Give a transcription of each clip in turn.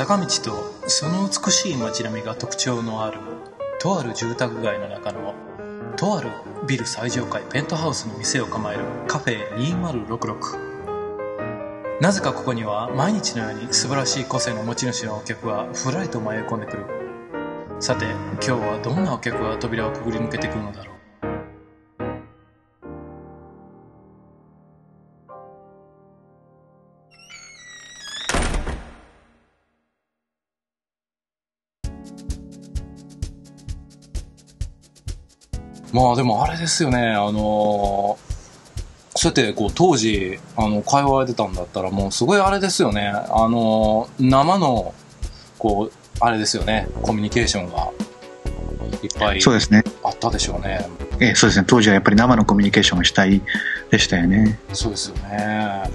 坂道とその美しい街並みが特徴のあるとある住宅街の中のとあるビル最上階ペントハウスの店を構えるカフェ2066なぜかここには毎日のように素晴らしい個性の持ち主のお客がふらりと迷い込んでくる。さて今日はどんなお客が扉をくぐり抜けてくるのだろう。まあでもあれですよね、あのーそうやってこう当時あの通われてたんだったらもうすごいあれですよね、あのー生のこうあれですよね、コミュニケーションがいっぱいそうですね。あったでしょうね。ええ、そうですね。当時はやっぱり生のコミュニケーションがしたいでしたよね。そうですよね。あ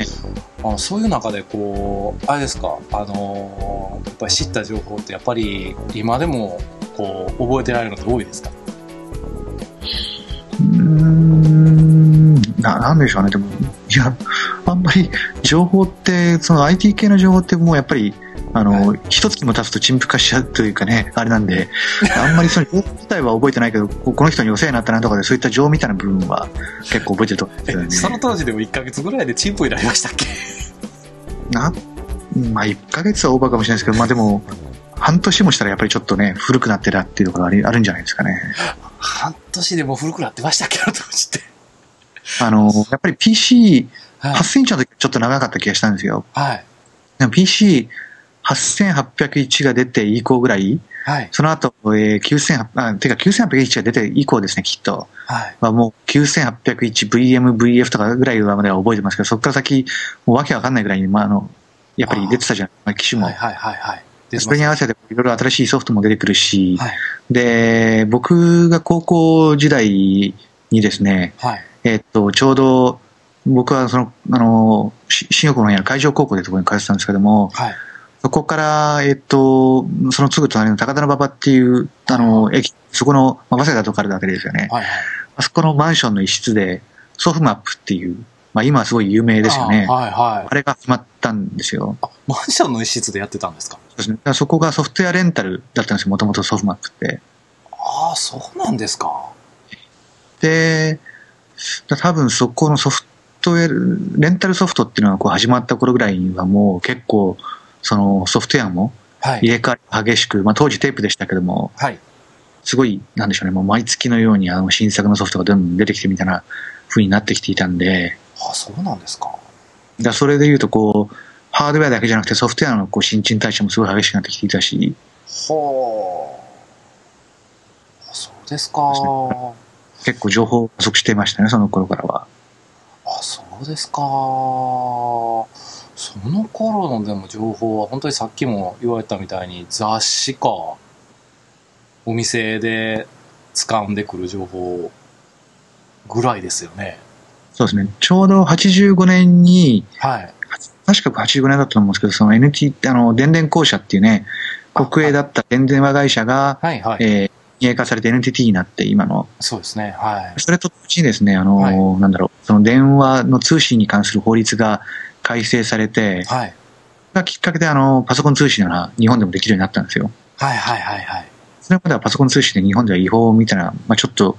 のそういう中でこうあれですか、あのーやっぱり知った情報ってやっぱり今でもこう覚えてられるのって多いですか？うーん、な、なんでしょうね。でも、いや、あんまり情報って、その IT 系の情報ってもうやっぱり、あの、一月も経つと陳腐化しちゃうというかね、あれなんで、あんまりその情報自体は覚えてないけど、ここの人にお世話になったなとかで、そういった情みたいな部分は結構覚えてると思うんですよね。その当時でも1ヶ月ぐらいでチンプになりましたっけ？な、まあ、1ヶ月はオーバーかもしれないですけど、まあでも、半年もしたらやっぱりちょっとね、古くなってたっていうところがありあるんじゃないですかね。半年でもう古くなってましたっけど当時って。あの、やっぱり PC、はい8000インチの時ちょっと長かった気がしたんですよ。はい。でも PC8801 が出て以降ぐらい、はい。その後、えー、9800、あ、てか9801が出て以降ですね、きっと。はい。まあ、もう 9801VM、VF とかぐらいまでは覚えてますけど、そこから先、もうわけわかんないぐらいに、まあ、あの、やっぱり出てたじゃん、まあ、機種も。はいはいはいはい。でそれに合わせていろいろ新しいソフトも出てくるし、はい。で、僕が高校時代にですね、はい。えっと、ちょうど、僕はその、あの、し新横のにある海上高校というところに通ってたんですけども、はい。そこから、えっと、そのすぐ隣の高田馬場っていう、あの、駅、そこの、まあ、早稲田とかあるわけですよね。はいはい。あそこのマンションの一室で、ソフマップっていう、まあ今はすごい有名ですよね。あはいはいあ。れが決まったんですよ。あ、マンションの一室でやってたんですか？そうですね。そこがソフトウェアレンタルだったんですよ、もともとソフマップって。ああ、そうなんですか。で、だ多分そこのソフトウェア、レンタルソフトっていうのがこう始まった頃ぐらいにはもう結構、そのソフトウェアもはい。入れ替わり激しく、まあ当時テープでしたけども、はい。すごい、なんでしょうね、もう毎月のようにあの新作のソフトがどんどん出てきてみたいな風になってきていたんで、あそうなんですか。だそれで言うとこう、ハードウェアだけじゃなくてソフトウェアのこう新陳代謝もすごい激しくなってきていたし、ほう。あそうですか。結構情報不足していましたね、その頃からは。あ、そうですか。その頃のでも情報は本当にさっきも言われたみたいに雑誌か、お店で掴んでくる情報ぐらいですよね。そうですね。ちょうど85年に、はい。確か85年だったと思うんですけど、その NT、あの、電電公社っていうね、国営だった電電話会社が、はいはい。えー、民営化されて NTT になって、今の。そうですね。はい。それと同時にですね、あの、はいなんだろう、その電話の通信に関する法律が改正されて、はい。がきっかけであの、パソコン通信が日本でもできるようになったんですよ。はいはいはいはい。それまではパソコン通信で日本では違法みたいな、まあちょっと、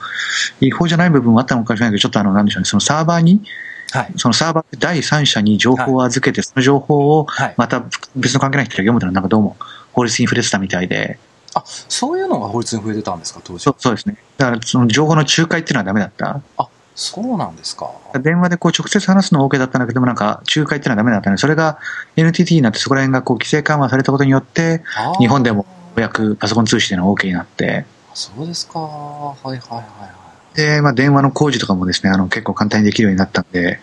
違法じゃない部分もあったのかもしれないけど、ちょっとあの、なんでしょうね、そのサーバーに、はい。そのサーバーで第三者に情報を預けて、その情報をはい。また別の関係ない人が読むというのはなんかどうも法律に触れてたみたいで、あ、そういうのが法律に増えてたんですか、当時そ。うそうですね。だからその情報の仲介っていうのはダメだった。あ、そうなんですか。電話でこう直接話すのは OK だったんだけども、なんか仲介っていうのはダメだったね。それが NTT になってそこら辺がこう規制緩和されたことによって、日本でもようやくパソコン通信での OK になって、そうですか。はいはいはいはい。で、まあ電話の工事とかもですね、あの結構簡単にできるようになったんで、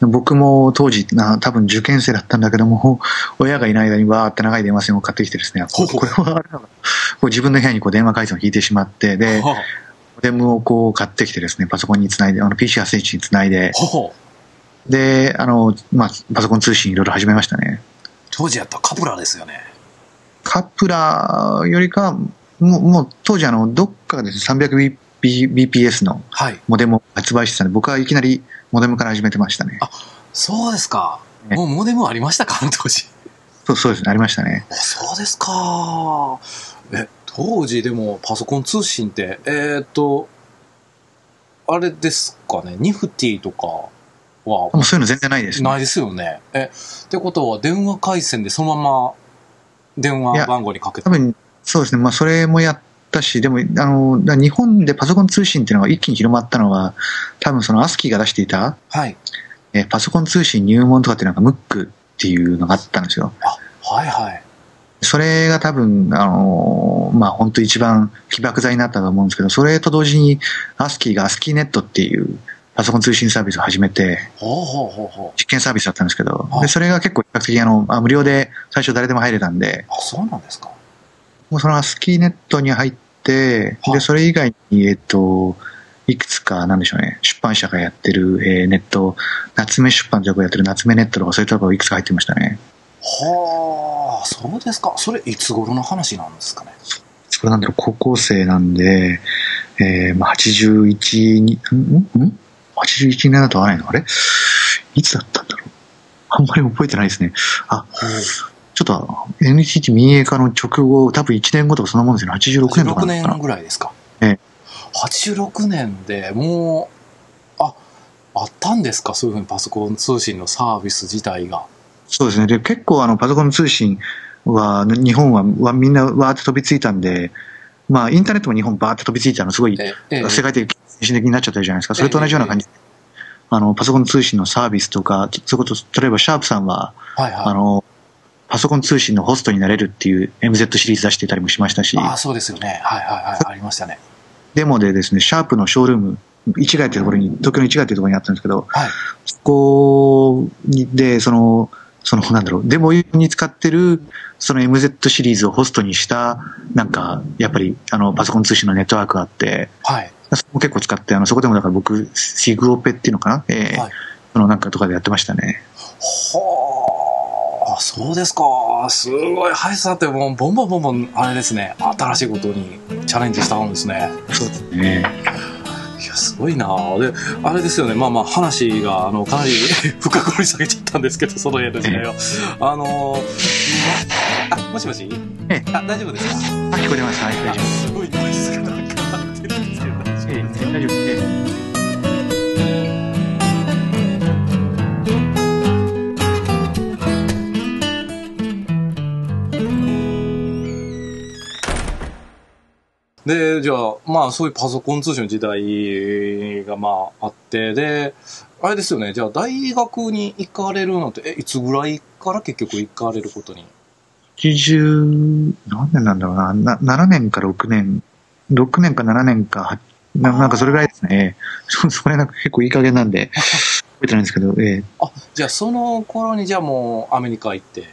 僕も当時な、多分受験生だったんだけども、親がいない間にわーって長い電話線を買ってきてですね、ほうほうこれは自分の部屋にこう電話回線を引いてしまって、で、はモデムをこう買ってきてですね、パソコンにつないで、あの PC8 につないで、ほほで、あの、まあ、パソコン通信いろいろ始めましたね。当時やったらカプラですよね。カプラよりか、もう、もう当時あの、どっかがですね、300bps のはい。モデムを発売してたんで、僕はいきなりモデムから始めてましたね。そうですか。ねもうモデムありましたか？あ の当時。そうそうですね、ありましたね。あそうですか。え、当時でもパソコン通信って、えーっと、あれですかね、ニフティとかは？もうそういうの全然ないですね。ないですよね。え、ってことは電話回線でそのまま電話番号にかけて多分、そうですね、まあ、それもやったし、でも、あの、日本でパソコン通信っていうのが一気に広まったのは、多分そのアスキーが出していた、はい。えーパソコン通信入門とかっていうのがムックっていうのがあったんですよ。あ、はいはい。それが多分、あのーまあ、本当一番起爆剤になったと思うんですけど、それと同時に、アスキーがアスキーネットっていうパソコン通信サービスを始めて。実験サービスだったんですけどは、いでそれが結構比較的あの、あ無料で最初誰でも入れたんで、あ、そうなんですか。もうそのアスキーネットに入って、はいで、それ以外に、えっと、いくつか、なんでしょうね、出版社がやってる、えーネット、夏目出版というところがやってる夏目ネットとかそういうところがいくつか入ってましたね。はあ、そうですか。それいつ頃の話なんですかね。それなんだろう、高校生なんで、えー、まあ、81に、んん？?81 年だと合わないの？あれ？いつだったんだろう？あんまり覚えてないですね。あ、ちょっと NTT 民営化の直後、多分1年後とかそんなもんですよね。86年とか86かな年ぐらいですか。ええ86年でもう、あ、あったんですか？そういうふうにパソコン通信のサービス自体が。そうですね。で、結構あの、パソコン通信は、日本はわみんなわーって飛びついたんで、まあ、インターネットも日本バーって飛びついたのすごい、ええ世界的に先進的になっちゃったじゃないですか。それと同じような感じで、あの、パソコン通信のサービスとか、そういうこと、例えばシャープさんは、はいはい。あの、パソコン通信のホストになれるっていう MZ シリーズ出していたりもしましたし、あそうですよね。はいはいはい。ありましたね。デモでですね、シャープのショールーム、市街っていうところに、東京の市街っていうところにあったんですけど、はい。そこにで、その、その、なんだろう、デモに使ってる、その MZ シリーズをホストにした、なんか、やっぱり、あの、パソコン通信のネットワークがあって、はい。そこも結構使って、あの、そこでもだから僕、シグオペっていうのかな？えーはいそのなんかとかでやってましたね。はあ、そうですか。すごい。はい、さて、もう、ボンボンボンボン、あれですね。新しいことにチャレンジしたんですね。そうですね。いや、すごいなで、あれですよね。まあまあ、話が、あの、かなり 深掘り下げちゃったんですけど、その辺ですね。あのー、あ、もしもし？えあ、大丈夫ですか？あ、聞こえてます。はい、大丈夫。すごいノイズがか入ってるんですけど、大丈夫ええで、じゃあ、まあ、そういうパソコン通信の時代が、まあ、あって、で、あれですよね、じゃあ、大学に行かれるのって、え、いつぐらいから結局行かれることに？80、何年なんだろうな、な7年か6年、6年か7年か、はななんかそれぐらいですね。そそれなんか結構いい加減なんで、覚えてないんですけど、ええ。あ、じゃあ、その頃に、じゃあもう、アメリカ行って、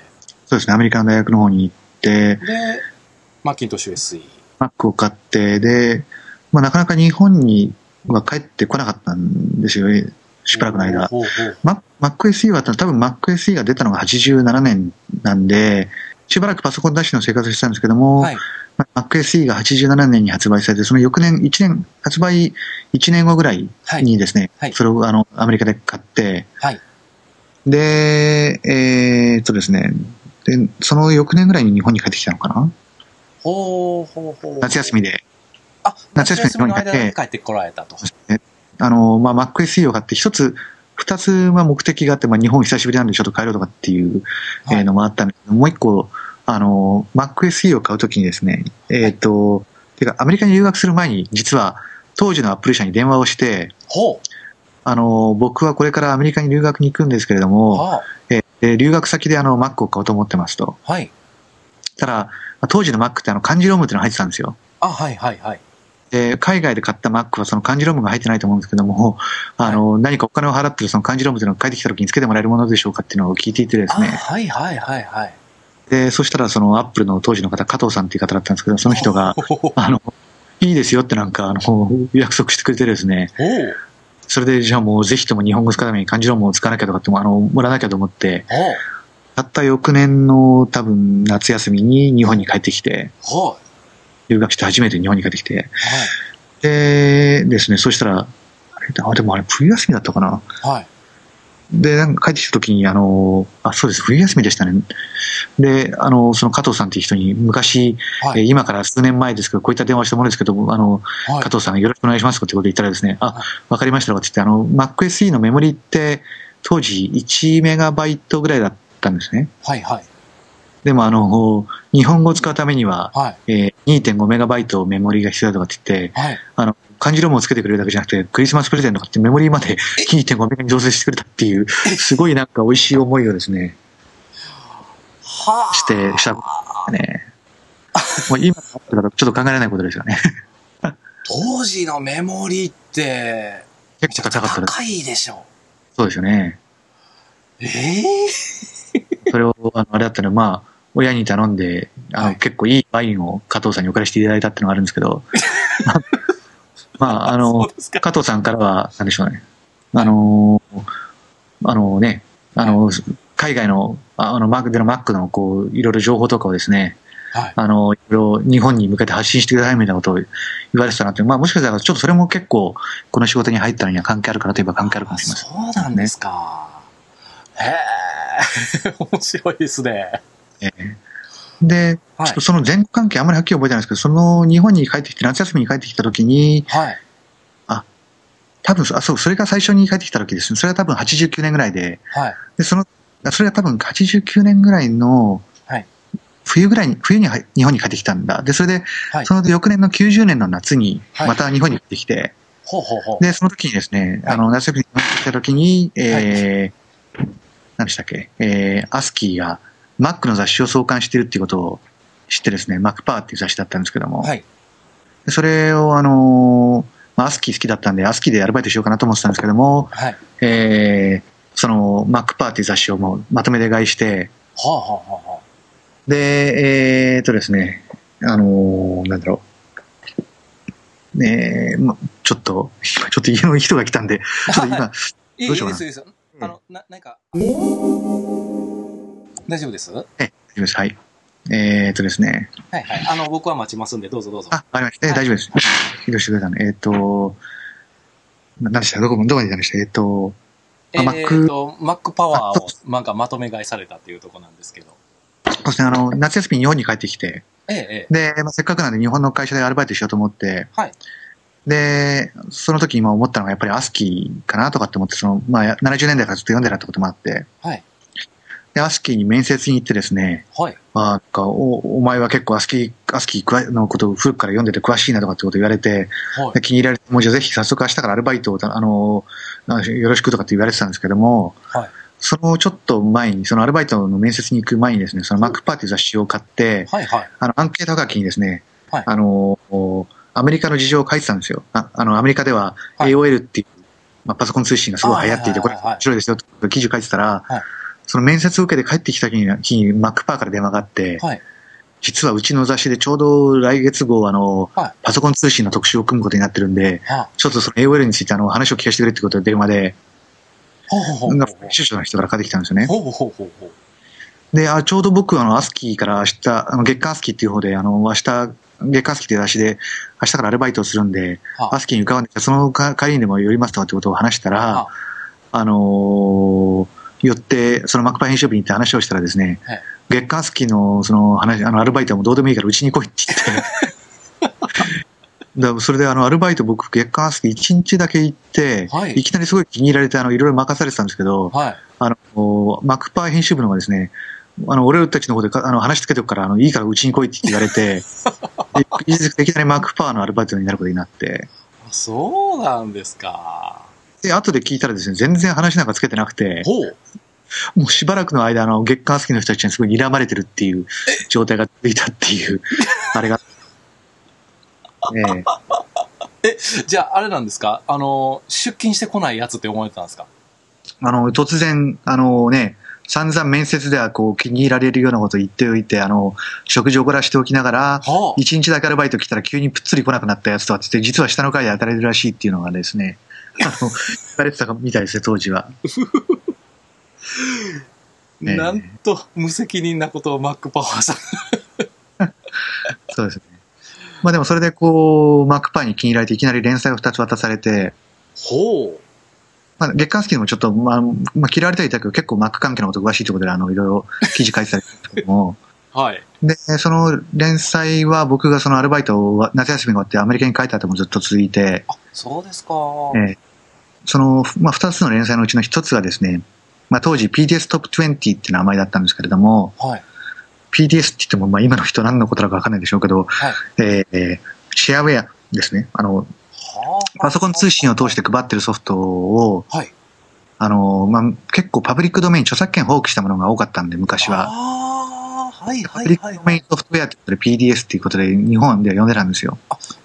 そうですね、アメリカの大学の方に行って、で、マッキントッシュ SE。Mac を買って、で、まあなかなか日本には帰ってこなかったんですよ、えしばらくの間。ほうほう Mac SE は多分 Mac SE が出たのが87年なんで、しばらくパソコンなしの生活をしてたんですけども、はい。まあ Mac SE が87年に発売されて、その翌年、1年、発売1年後ぐらいはい。にですね、はいそれをあのアメリカで買って、はい。で、えーっとですね、で、その翌年ぐらいに日本に帰ってきたのかな？ほうほうほう。夏休みで。あ、夏休みの間に帰ってに帰ってこられたと。あの、まあ、Mac SE を買って、一つ、二つは目的があって、まあ、日本久しぶりなんでちょっと帰ろうとかっていう、のもあったんですけど、もう一個、あの、Mac SE を買うときにですね、えっ、と、てか、アメリカに留学する前に、実は、当時のアップル社に電話をして、ほあの、僕はこれからアメリカに留学に行くんですけれどう。も、はえーで留学先であの、Mac を買おうと思ってますと。あ。はい。ただ、まあ当時の Mac ってあの、漢字ロムっていうのが入ってたんですよ。あ、はいはいはい。で、海外で買った Mac はその漢字ロムが入ってないと思うんですけども、あの、何かお金を払ってるその漢字ロムというのが帰ってきた時につけてもらえるものでしょうかっていうのを聞いていてですあ、ね。はいはいはいはい。で、そしたらそのアップルの当時の方、加藤さんっていう方だったんですけど、その人が、あの、いいですよってなんか、あの、約束してくれてですね。それでじゃあもうぜひとも日本語使うために漢字ロムを使わなきゃとかっても、あの、もらわなきゃと思って。たった翌年の多分夏休みに日本に帰ってきて、ほう。留学して初めて日本に帰ってきて、はい。でですね、そしたら、あれでもあれ冬休みだったかな？はい。で、なんか帰ってきた時に、あの、あ、そうです、冬休みでしたね。で、あの、その加藤さんっていう人に、昔、はい。えー今から数年前ですけど、こういった電話したものですけど、あの、はい加藤さんよろしくお願いしますってことで言ったらですね、はいあ、わかりましたって言って、あの、MacSE のメモリって、当時1メガバイトぐらいだったんですね。はい。はい。でも、あの、日本語を使うためには、はい。えー2.5メガバイトメモリが必要だとかって言って、はい。あの、漢字ロムをつけてくれるだけじゃなくて、クリスマスプレゼントとかってメモリーまで2.5メガに増設してくれたっていう、すごいなんか美味しい思いをですね、はあ。してしたね。もう今だちょっと考えられないことですよね。当時のメモリって、め結構高かったです。高いでしょ。そうですよね。ええそれを、あの、あれだったら、まあ、親に頼んで、あの、はい結構いいワインを加藤さんにお借りしていただいたっていうのがあるんですけど、まあ、あその。加藤さんからは、なんでしょうね。あの、あのね、あの、海外の、ああの、マークでのマックの、こう、いろいろ情報とかをですね、はい。あの、いろいろ日本に向けて発信してくださいみたいなことを言われてたなって、まあもしかしたらちょっとそれも結構、この仕事に入ったのには関係あるかなといえば関係あるかもしれません。そうなんですか。へえ、面白いですね。ええで、はいちょっとその前後関係あんまりはっきり覚えてないんですけど、その日本に帰ってきて、夏休みに帰ってきた時に、はい。多分、あ、そう、それが最初に帰ってきた時ですね。それは多分89年ぐらいで、はい。で、その、それは多分89年ぐらいのはい、冬ぐらいに、冬には日本に帰ってきたんだ。で、それで、はいその翌年の90年の夏に、はいまた日本に帰ってきて、ほうほうほう。で、その時にですね、はいあの、夏休みに帰ってきた時に、えー、何でしたっけ、えー、アスキーが Mac の雑誌を創刊してるっていうことを知ってですね、MacPower っていう雑誌だったんですけども、はい。でそれをあのーまあ、アスキー好きだったんで、アスキーでアルバイトしようかなと思ってたんですけども、はい。えー、その MacPower っていう雑誌をもうまとめて買いして、はあはあはあはで、えー、とですね、あのーなんだろう、ねえま、ちょっと、今ちょっと家の人が来たんで、ちょっと今、どうしようかないいです。あの、な、なんか、大丈夫です？はえ、大丈夫です。はい。えー、とですね。いはい。あの、僕は待ちますんで、どうぞどうぞ。あ、わかりました。えーはい大丈夫です。移動してくれたの。えっ、と、な何でした？どこ、どこまで行ったんでした？えっ、と、えあーと、Mac パワーあをなんかまとめ買いされたっていうところなんですけど。そうですね、あの、夏休みに日本に帰ってきて、ええ、ええ。で、まあ、せっかくなんで日本の会社でアルバイトしようと思って、はいで、その時今思ったのがやっぱりアスキーかなとかって思って、その、まあ、70年代からずっと読んでたってこともあって、はい。で、アスキーに面接に行ってですね、はい。まあ、かお、お前は結構アスキー、アスキーのことを古くから読んでて詳しいなとかってこと言われて、はいで。気に入られて、もうじゃあぜひ早速明日からアルバイトを、あの、あよろしくとかって言われてたんですけども、はいそのちょっと前に、そのアルバイトの面接に行く前にですね、そのマックパーティー雑誌を買って、はい。はい。あの、アンケート書きにですね、はいあの、アメリカの事情を書いてたんですよ。ああの、アメリカでははい AOL っていう、まあ、パソコン通信がすごい流行っていて、これ面白いですよと記事を書いてたら、はいその面接を受けて帰ってきた日に、日にマックパーから電話があって、はい。実はうちの雑誌でちょうど来月号、あの、はいパソコン通信の特集を組むことになってるんで、はちょっとその AOL についてあの話を聞かせてくれってことで電話で、ほうほうほうほうなんか編集長の人からかかってきたんですよね。ほうほうほうほう。で、あちょうど僕、あの、アスキーから明日、あの月刊アスキーっていう方で、あの、明日、月刊アスキーっていう雑誌で、明日からアルバイトをするんで、はアスキーに伺うんで、その帰りにでも寄りますとかってことを話したらあ、あのー寄って、そのマクパ編集部に行って話をしたらですね、はい月刊アスキーのその話、あの、アルバイトはもうどうでもいいからうちに来いって言って、だそれであの、アルバイト僕、月刊アスキー1日だけ行って、はい。いきなりすごい気に入られて、あの、いろいろ任されてたんですけど、はい。あの、マクパー編集部の方がですね、あの、俺たちの方でかあの話つけておくから、あの、いいからうちに来いって言われて、でいきなりマクパーのアルバイトになることになって、そうなんですか。で、後で聞いたらですね、全然話なんかつけてなくて、ほう。もうしばらくの間、あの、月刊好きの人たちにすごい睨まれてるっていう状態が続いたっていう、あれが。ええじゃあ、あれなんですか？あの、出勤してこないやつって思われてたんですか？あの、突然、あのね、散々面接ではこう気に入られるようなことを言っておいて、あの、食事を怒らしておきながら、は一日だけアルバイト来たら急にぷっつり来なくなったやつとかって言って、実は下の階で働いてるらしいっていうのがですね、あの、言われてたみたいですね、当時は。ええなんと無責任なことをマックパワーさん。そうですね。まあでもそれでこう、マックパイに気に入られていきなり連載を2つ渡されて、ほう。まあ、月刊好きでもちょっと、まあ、まあ、嫌われてはいたけど、結構 Mac 関係のこと詳しいということで、あの、いろいろ記事書いてたりするんですけども、はい。で、その連載は僕がそのアルバイトを夏休みが終わってアメリカに帰った後もずっと続いて、あ、そうですか。えーその、まあ、二つの連載のうちの一つがですね、まあ、当時 PDS Top 20っていう名前だったんですけれども、はい。PDS って言っても、まあ、今の人何のことだかわかんないでしょうけど、はい。えーシェアウェアですね。あの、はあパソコン通信を通して配ってるソフトを、はい。あの、まあ、結構パブリックドメイン、著作権放棄したものが多かったんで、昔は。ああ、はいパはいはい、ブリックドメイはい。ンソフトウェアってことで PDS っていうことで日本では呼んでたんですよ。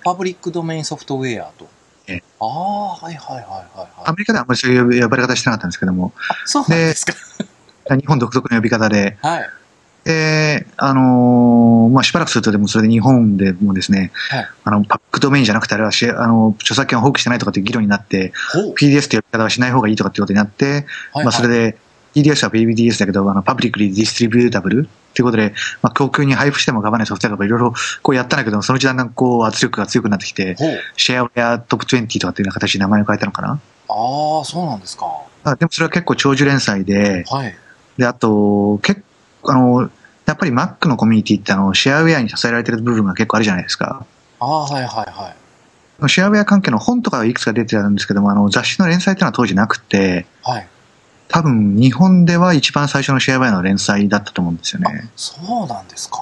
パブリックドメインソフトウェアと。ええああ、はいはいはいはい、はい。アメリカではあんまりそういう呼ばれ方してなかったんですけども、あそうなんですか。日本独特の呼び方で、はい。で、あのーまあ、しばらくするとでもそれで日本でもですね、はいあの、パブリックドメインじゃなくてあれはし、あの、著作権を放棄してないとかって議論になって。PDS って呼び方はしない方がいいとかってことになって、はいまあ、それで、PDS は PDS だけど、あの、 public redistributable っていうことで、まあ、供給に配布しても構わないソフトウェアとかいろいろこうやったんだけど、そのうちだんだんこう圧力が強くなってきて。シェアウェアトップ20とかっていうような形で名前を変えたのかな。ああ、そうなんですか。あでもそれは結構長寿連載で、はい。で、あと、結構、あの、やっぱり Mac のコミュニティってあの、シェアウェアに支えられてる部分が結構あるじゃないですか。ああ、はいはいはい。シェアウェア関係の本とかはいくつか出てたんですけども、あの、雑誌の連載っていうのは当時なくて、はい。多分日本では一番最初のシェアウェアの連載だったと思うんですよね。そうなんですか。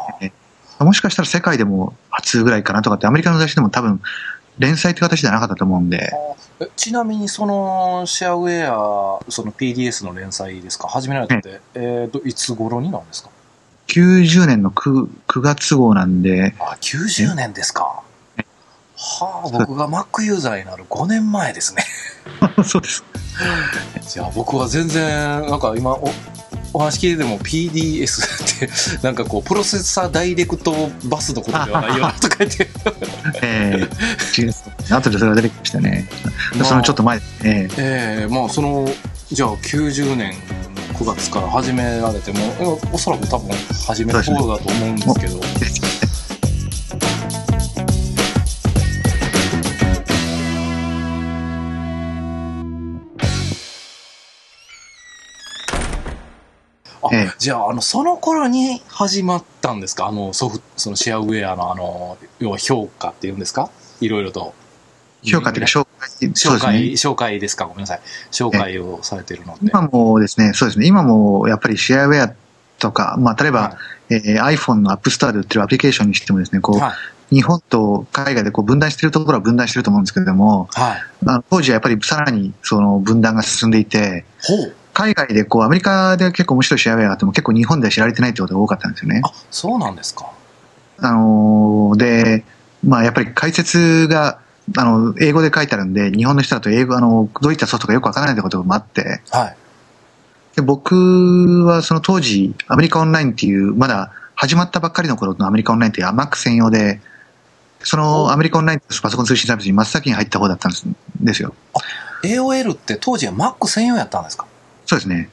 もしかしたら世界でも初ぐらいかなとかって、アメリカの雑誌でも多分連載って形ではなかったと思うんで、えちなみにそのシェアウェア、その PDS の連載ですか、始められたって、えーと、いつ頃になんですか？90年の 9, 9月号なんで、あ、90年ですか。はあ、僕が Mac ユーザーになる5年前ですね。そうです。じゃあ僕は全然、なんか今お、お話聞いてても PDS って、なんかこう、プロセッサーダイレクトバスのことではないよなとか言って。えー、違う後でそれが出てきましたね。まあそのちょっと前。ええまあその、じゃあ90年9月から始められても、えおそらく多分始めた方だと思うんですけど。あええじゃあ、あの、その頃に始まったんですか？あの、ソフト、そのシェアウェアのあの、要は評価っていうんですか？いろいろと。評価っていうか紹介、紹介、ですね。紹介ですか？ごめんなさい。紹介をされてるのって。今もですね、そうですね、今もやっぱりシェアウェアとか、まあ、例えば、はえー iPhone の App Store で売ってるアプリケーションにしてもですね、こう、はい。日本と海外でこう分断してるところは分断してると思うんですけれども、はい。あの当時はやっぱりさらにその分断が進んでいて、ほう。海外でこうアメリカで結構面白いシェアウェアがあっても結構日本では知られてないってことが多かったんですよね。あ、そうなんですか。あのーで、まあやっぱり解説が、あの、英語で書いてあるんで、日本の人だと英語、あの、どういったソフトかよくわからないってこともあって、はい。で僕はその当時、アメリカオンラインっていう、まだ始まったばっかりの頃のアメリカオンラインっていう Mac 専用で、そのアメリカオンラインパソコン通信サービスに真っ先に入った方だったんですですよ。AOL って当時は Mac 専用やったんですか？そうですね。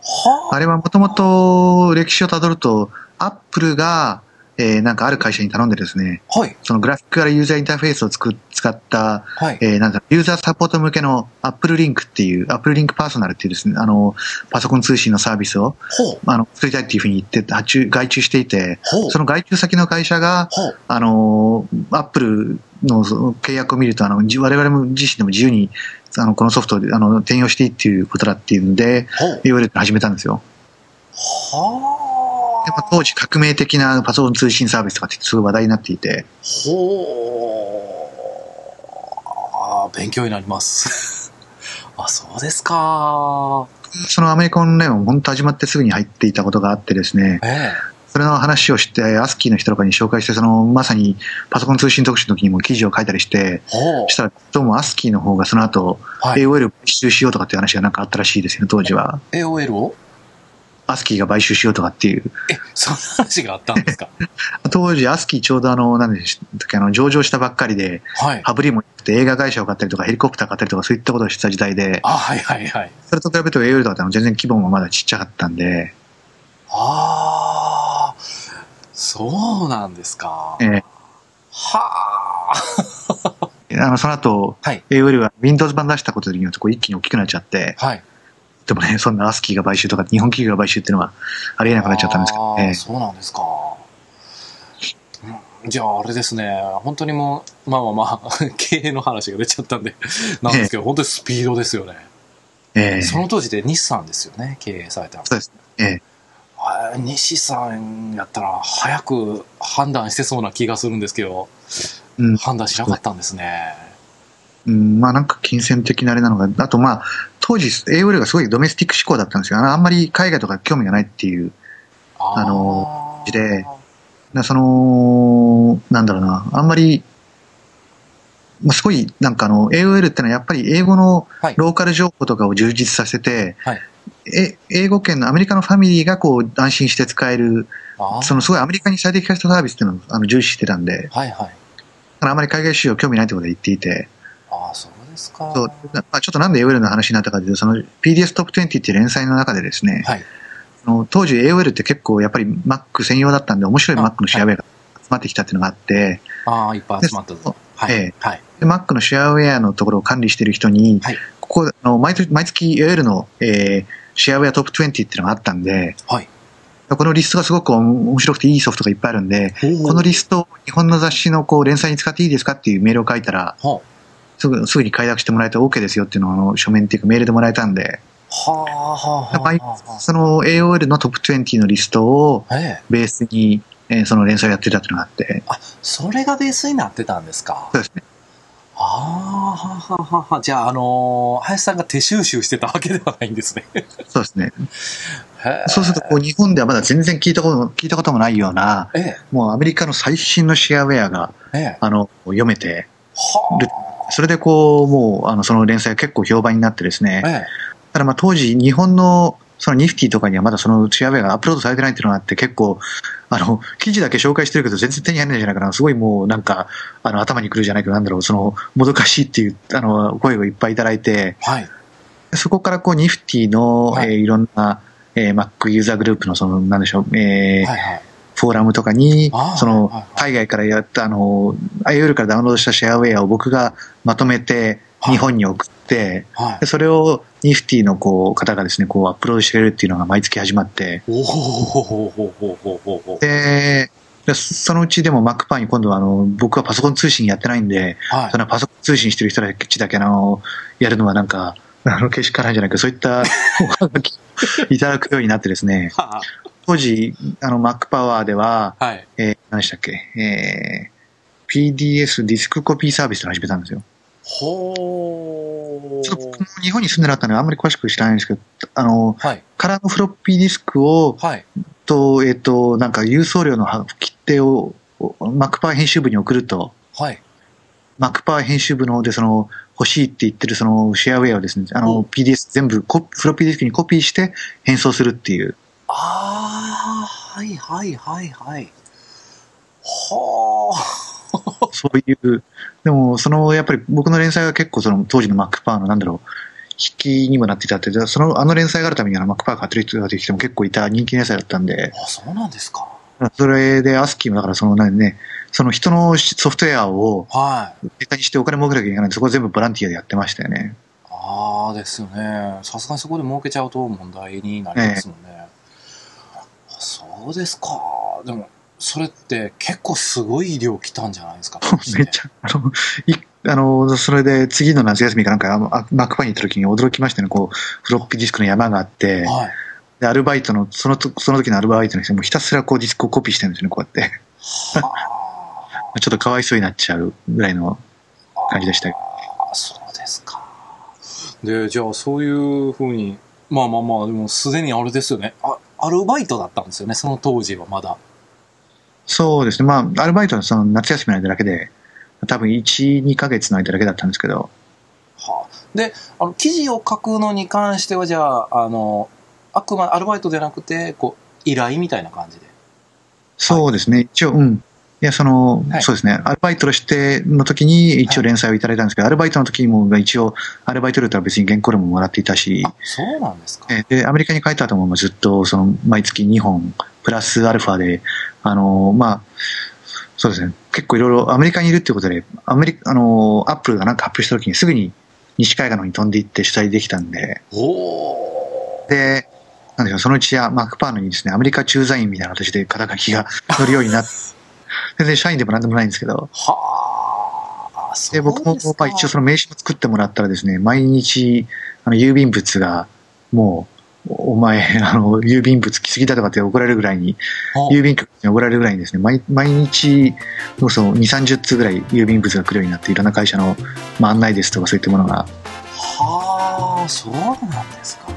はあれはもともと歴史をたどると、アップルが、えーなんかある会社に頼んでですね、あ。はい。そのグラフィックからユーザーインターフェースをつく使った、はい。えーなんだユーザーサポート向けの Apple Link っていう、Apple Link パーソナルっていうですね、あの、パソコン通信のサービスを、ほう。あの、作りたいっていうふうに言って、発注、外注していて、ほう。その外注先の会社が。あの、アップルのその契約を見ると、あの、じ我々も自身でも自由に、あの、このソフトで、あの、転用していいっていうことだっていうので。いわゆる始めたんですよ。はでまあ当時革命的なパソコン通信サービスとかってすごい話題になっていて、あ。ほう。ああ、勉強になります。あ、そうですか。そのアメリカオンラインは本当始まってすぐに入っていたことがあってですね、ええ。それの話をして、アスキーの人とかに紹介して、そのまさにパソコン通信特集の時にも記事を書いたりして。したらどうもアスキーの方がその後、はい。AOL を買収しようとかっていう話がなんかあったらしいですよね、当時は。AOL を？アスキーが買収しようとかっていう。え、そんな話があったんですか？当時、アスキーちょうどあの、なんでしたっけ、あの、上場したばっかりで、はい。羽振りも良くて映画会社を買ったりとかヘリコプター買ったりとかそういったことをしてた時代で、あ、はいはいはい。それと比べると AOL とかって全然規模もまだちっちゃかったんで、ああ、そうなんですか。ええはあ。あの、その後、はい。AOL は Windows 版出したことによってこう一気に大きくなっちゃって、はい。でもね、そんなアスキーが買収とか日本企業が買収っていうのはありえなくなっちゃったんですけどあーね。そうなんですか。うんじゃあ、あれですね。本当にもう、まあまあまあ、経営の話が出ちゃったんで、なんですけど、本当にスピードですよね。ええその当時で日産ですよね、経営されたの。そうです。ええ西さんやったら早く判断してそうな気がするんですけど、うん判断しなかったんですね。うん、まあなんか金銭的なあれなのが、あとまあ、当時 AOL がすごいドメスティック志向だったんですよ。あんまり海外とか興味がないっていう。ああのーでなその、なんだろうな、あんまり、まあ、すごい、なんかあの、AOL ってのはやっぱり英語のはいローカル情報とかを充実させて、はいえ英語圏のアメリカのファミリーがこう安心して使える、そのすごいアメリカに最適化したサービスっていうのをあの重視してたんで、だはいはい。からあまり海外市場興味ないってことで言っていて、ああ、そうですか。そうまあ、ちょっとなんで AOL の話になったかというと、その PDS Top 20っていう連載の中でですね、はい。その当時 AOL って結構やっぱり Mac 専用だったんで、面白いあ Mac のシェアウェアが集まってきたっていうのがあって、ああ、いっぱい集まったぞ。はい。ええはい。で Mac のシェアウェアのところを管理している人に、はいここあの毎月毎月 AOL の、えーシェアウェアトップ20っていうのがあったんで、はい。このリストがすごく面白くていいソフトがいっぱいあるんで、このリストを日本の雑誌のこう連載に使っていいですかっていうメールを書いたら、はすぐすぐに快諾してもらえて OK ですよっていうのをあの書面っていうかメールでもらえたんで、あ、はあ、はあ、は毎あ、はその AOL のトップ20のリストを。ベースに、えーその連載をやってたっていうのがあって、あ、それがベースになってたんですか。そうですね。ああ、はははは。じゃあ、あのー林さんが手収集してたわけではないんですね。そうですね。そうするとこう日本ではまだ全然聞いたことも聞いたこともないような、ええ、もうアメリカの最新のシェアウェアがええ。あの読めて、はるそれでこう、もうあのその連載が結構評判になってですね。ただまあ当時日本のそのニフティとかにはまだそのシェアウェアがアップロードされてないっていうのがあって結構、あの、記事だけ紹介してるけど全然手に入らないんじゃないかな。すごいもうなんか、あの頭にくるじゃないけどなんだろう、その、もどかしいっていう、あの、声をいっぱいいただいて、はい。そこからこうニフティの、はいいえーいろんな、えー Mac ユーザーグループのその、なんでしょう、えーはいはい。フォーラムとかにその海外からやった、あの、IOL からダウンロードしたシェアウェアを僕がまとめて、はい日本に送って、、はい、それをニフティのこう方がですね、こうアップロードしてくれるっていうのが毎月始まって、で、そのうちでも Mac パンに今度はあの、僕はパソコン通信やってないんで、はい、そのパソコン通信してる人たちだけの、やるのはなんか、あの、けしからんじゃなくそういった おはがきいただくようになってですね、当時、あの、Mac パワーでは、はい、えー、何でしたっけ、えー、PDS ディスクコピーサービスを始めたんですよ。ほちょっと僕も日本に住んでなかったのであんまり詳しく知らないんですけど、あの、はい。カラーのフロッピーディスクを、はい。と、えっ、と、なんか郵送料の切手を、Mac パワー編集部に送ると、はい。Mac パワー編集部の方でその、欲しいって言ってるそのシェアウェアをですね、あうの、PDS 全部コフロッピーディスクにコピーして変装するっていう。ああ、はいはいはいはい。はあ。そういう、でも、その、やっぱり僕の連載が結構その当時の Mac パワーのなんだろう、引きにもなっていたって、その、あの連載があるためにあの Mac パワー買ってる人ができても結構いた人気連載だったんで、あ、そうなんですか。それでアスキーもだからその何ね、その人のソフトウェアをはい。データにしてお金儲けなきゃいけないんで、そこは全部ボランティアでやってましたよね。ああですよね。さすがにそこで儲けちゃうと問題になりますもんね。あそうですか。でも、それって結構すごい量来たんじゃないですか？めっちゃ、あの、いあの、それで次の夏休みかなんか、あのあマックパンに行った時に驚きましたね。こう、フロッピーディスクの山があって、はい。で、アルバイトの、そのと、その時のアルバイトの人もひたすらこうディスクをコピーしてるんですよね、こうやって。はあ。ちょっとかわいそうになっちゃうぐらいの感じでしたそうですか。で、じゃあそういうふうに、まあまあまあ、でもすでにあれですよね。あ、アルバイトだったんですよね、その当時はまだ。そうですね。まあ、アルバイトはその夏休みの間だけで、多分1、2ヶ月の間だけだったんですけど、はあ、で、あの、記事を書くのに関しては、じゃあ、あの、あくまアルバイトでなくて、こう、依頼みたいな感じで。そうですね。一応、うん。いや、その、はいそうですね。アルバイトとしての時に一応連載をいただいたんですけど、アルバイトの時にも一応、アルバイト料とは別に原稿料ももらっていたし、あ、そうなんですか。えで、アメリカに帰った後もずっと、その、毎月2本、プラスアルファで、あの、まあ、そうですね。結構いろいろアメリカにいるっていうことで、アメリカ、あの、アップルがなんか発表した時にすぐに西海岸の方に飛んで行って取材できたんで、で、なんでしょう、そのうちやマックパーノにですね、アメリカ駐在員みたいな形で肩書きが乗るようになって、全然社員でもなんでもないんですけど、はあ、で、僕も、一応その名刺も作ってもらったらですね、毎日、あの、郵便物が、もう、おお前、あの、郵便物来すぎだとかって怒られるぐらいに、は郵便局に怒られるぐらいにですね、毎毎日、そうそう、2、30通ぐらい郵便物が来るようになって、いろんな会社の、まあ、案内ですとかそういったものが、はあ、そうなんですか。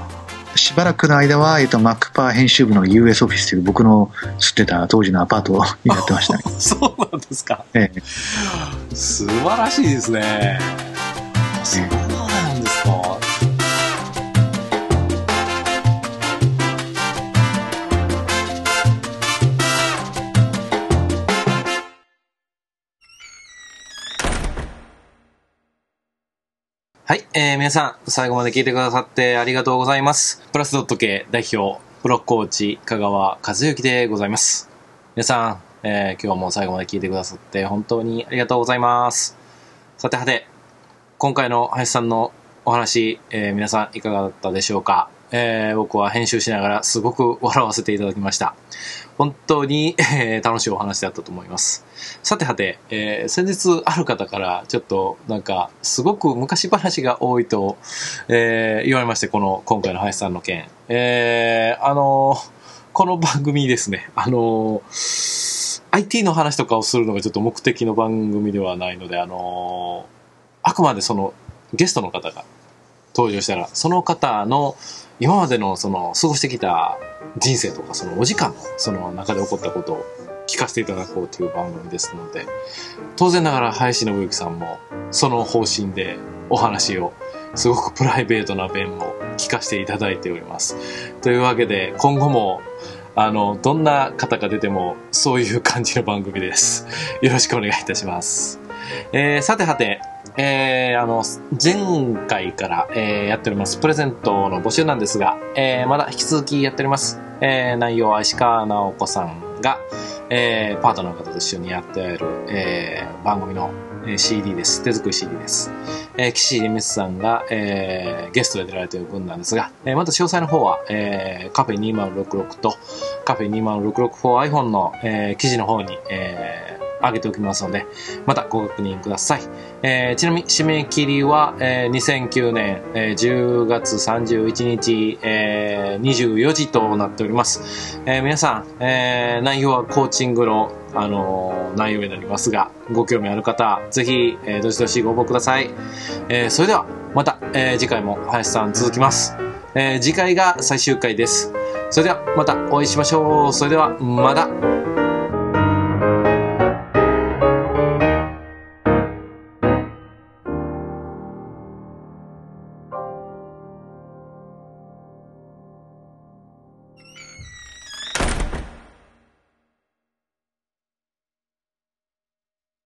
しばらくの間は、えっと、マックパー編集部の US オフィスという僕の住んでた当時のアパートになってましたね。そうなんですか。ええ素晴らしいですね。えー、皆さん、最後まで聞いてくださってありがとうございます。プラスドット系代表、プロコーチ、香川和幸でございます。皆さん、えー今日も最後まで聞いてくださって本当にありがとうございます。さてはて、今回の林さんのお話、えー皆さんいかがだったでしょうか、えー僕は編集しながらすごく笑わせていただきました。本当に、えー楽しいお話だったと思います。さてはて、えー先日ある方からちょっとなんかすごく昔話が多いと、えー言われまして、この今回の林さんの件。えーあのこの番組ですね、あの IT の話とかをするのがちょっと目的の番組ではないので、あのあくまでそのゲストの方が登場したら、その方の今までのその過ごしてきた人生とか、そのお時間のその中で起こったことを聞かせていただこうという番組ですので、当然ながら林信之さんもその方針でお話をすごくプライベートな弁も聞かせていただいております。というわけで今後もあのどんな方が出てもそういう感じの番組です。よろしくお願いいたします。えーさてはて、えーあの、前回から、えーやっておりますプレゼントの募集なんですが、えーまだ引き続きやっております。えー内容は石川直子さんが、えーパートナーの方と一緒にやっている、えー番組の CD です。手作り CD です。えー、岸井レミスさんが、えーゲストで出られている分なんですが、えーまた詳細の方は、えーカフェ2066とカフェ2066 for iPhone の、えー記事の方に、えー上げておきますので、またご確認ください。えーちなみに締め切りは、えー2009年、えー10月31日、えー24時となっております。えー皆さん、えー内容はコーチングの、あのー内容になりますが、ご興味ある方、ぜひ、えーどしどしご応募ください。えーそれでは、また、えー次回も林さん続きます。えー次回が最終回です。それでは、またお会いしましょう。それでは、また。